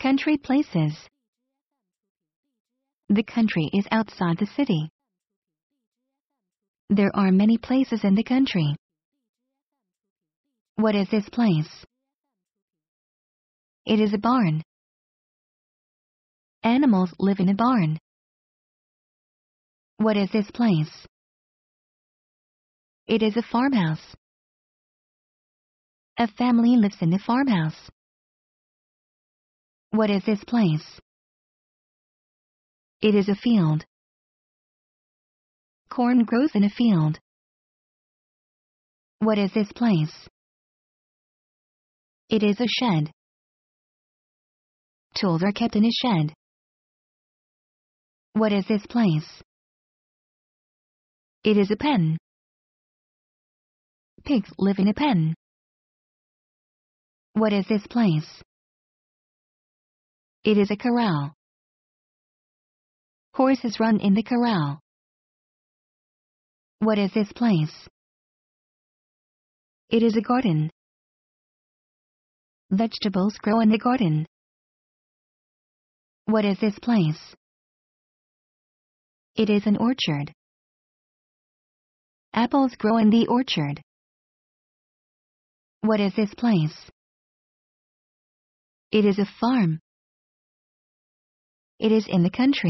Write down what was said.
Country places. The country is outside the city. There are many places in the country. What is this place? It is a barn. Animals live in a barn. What is this place? It is a farmhouse. A family lives in a farmhouse. What is this place? It is a field. Corn grows in a field. What is this place? It is a shed. Tools are kept in a shed. What is this place? It is a pen. Pigs live in a pen. What is this place? It is a corral. Horses run in the corral. What is this place? It is a garden. Vegetables grow in the garden. What is this place? It is an orchard. Apples grow in the orchard. What is this place? It is a farm. It is in the country.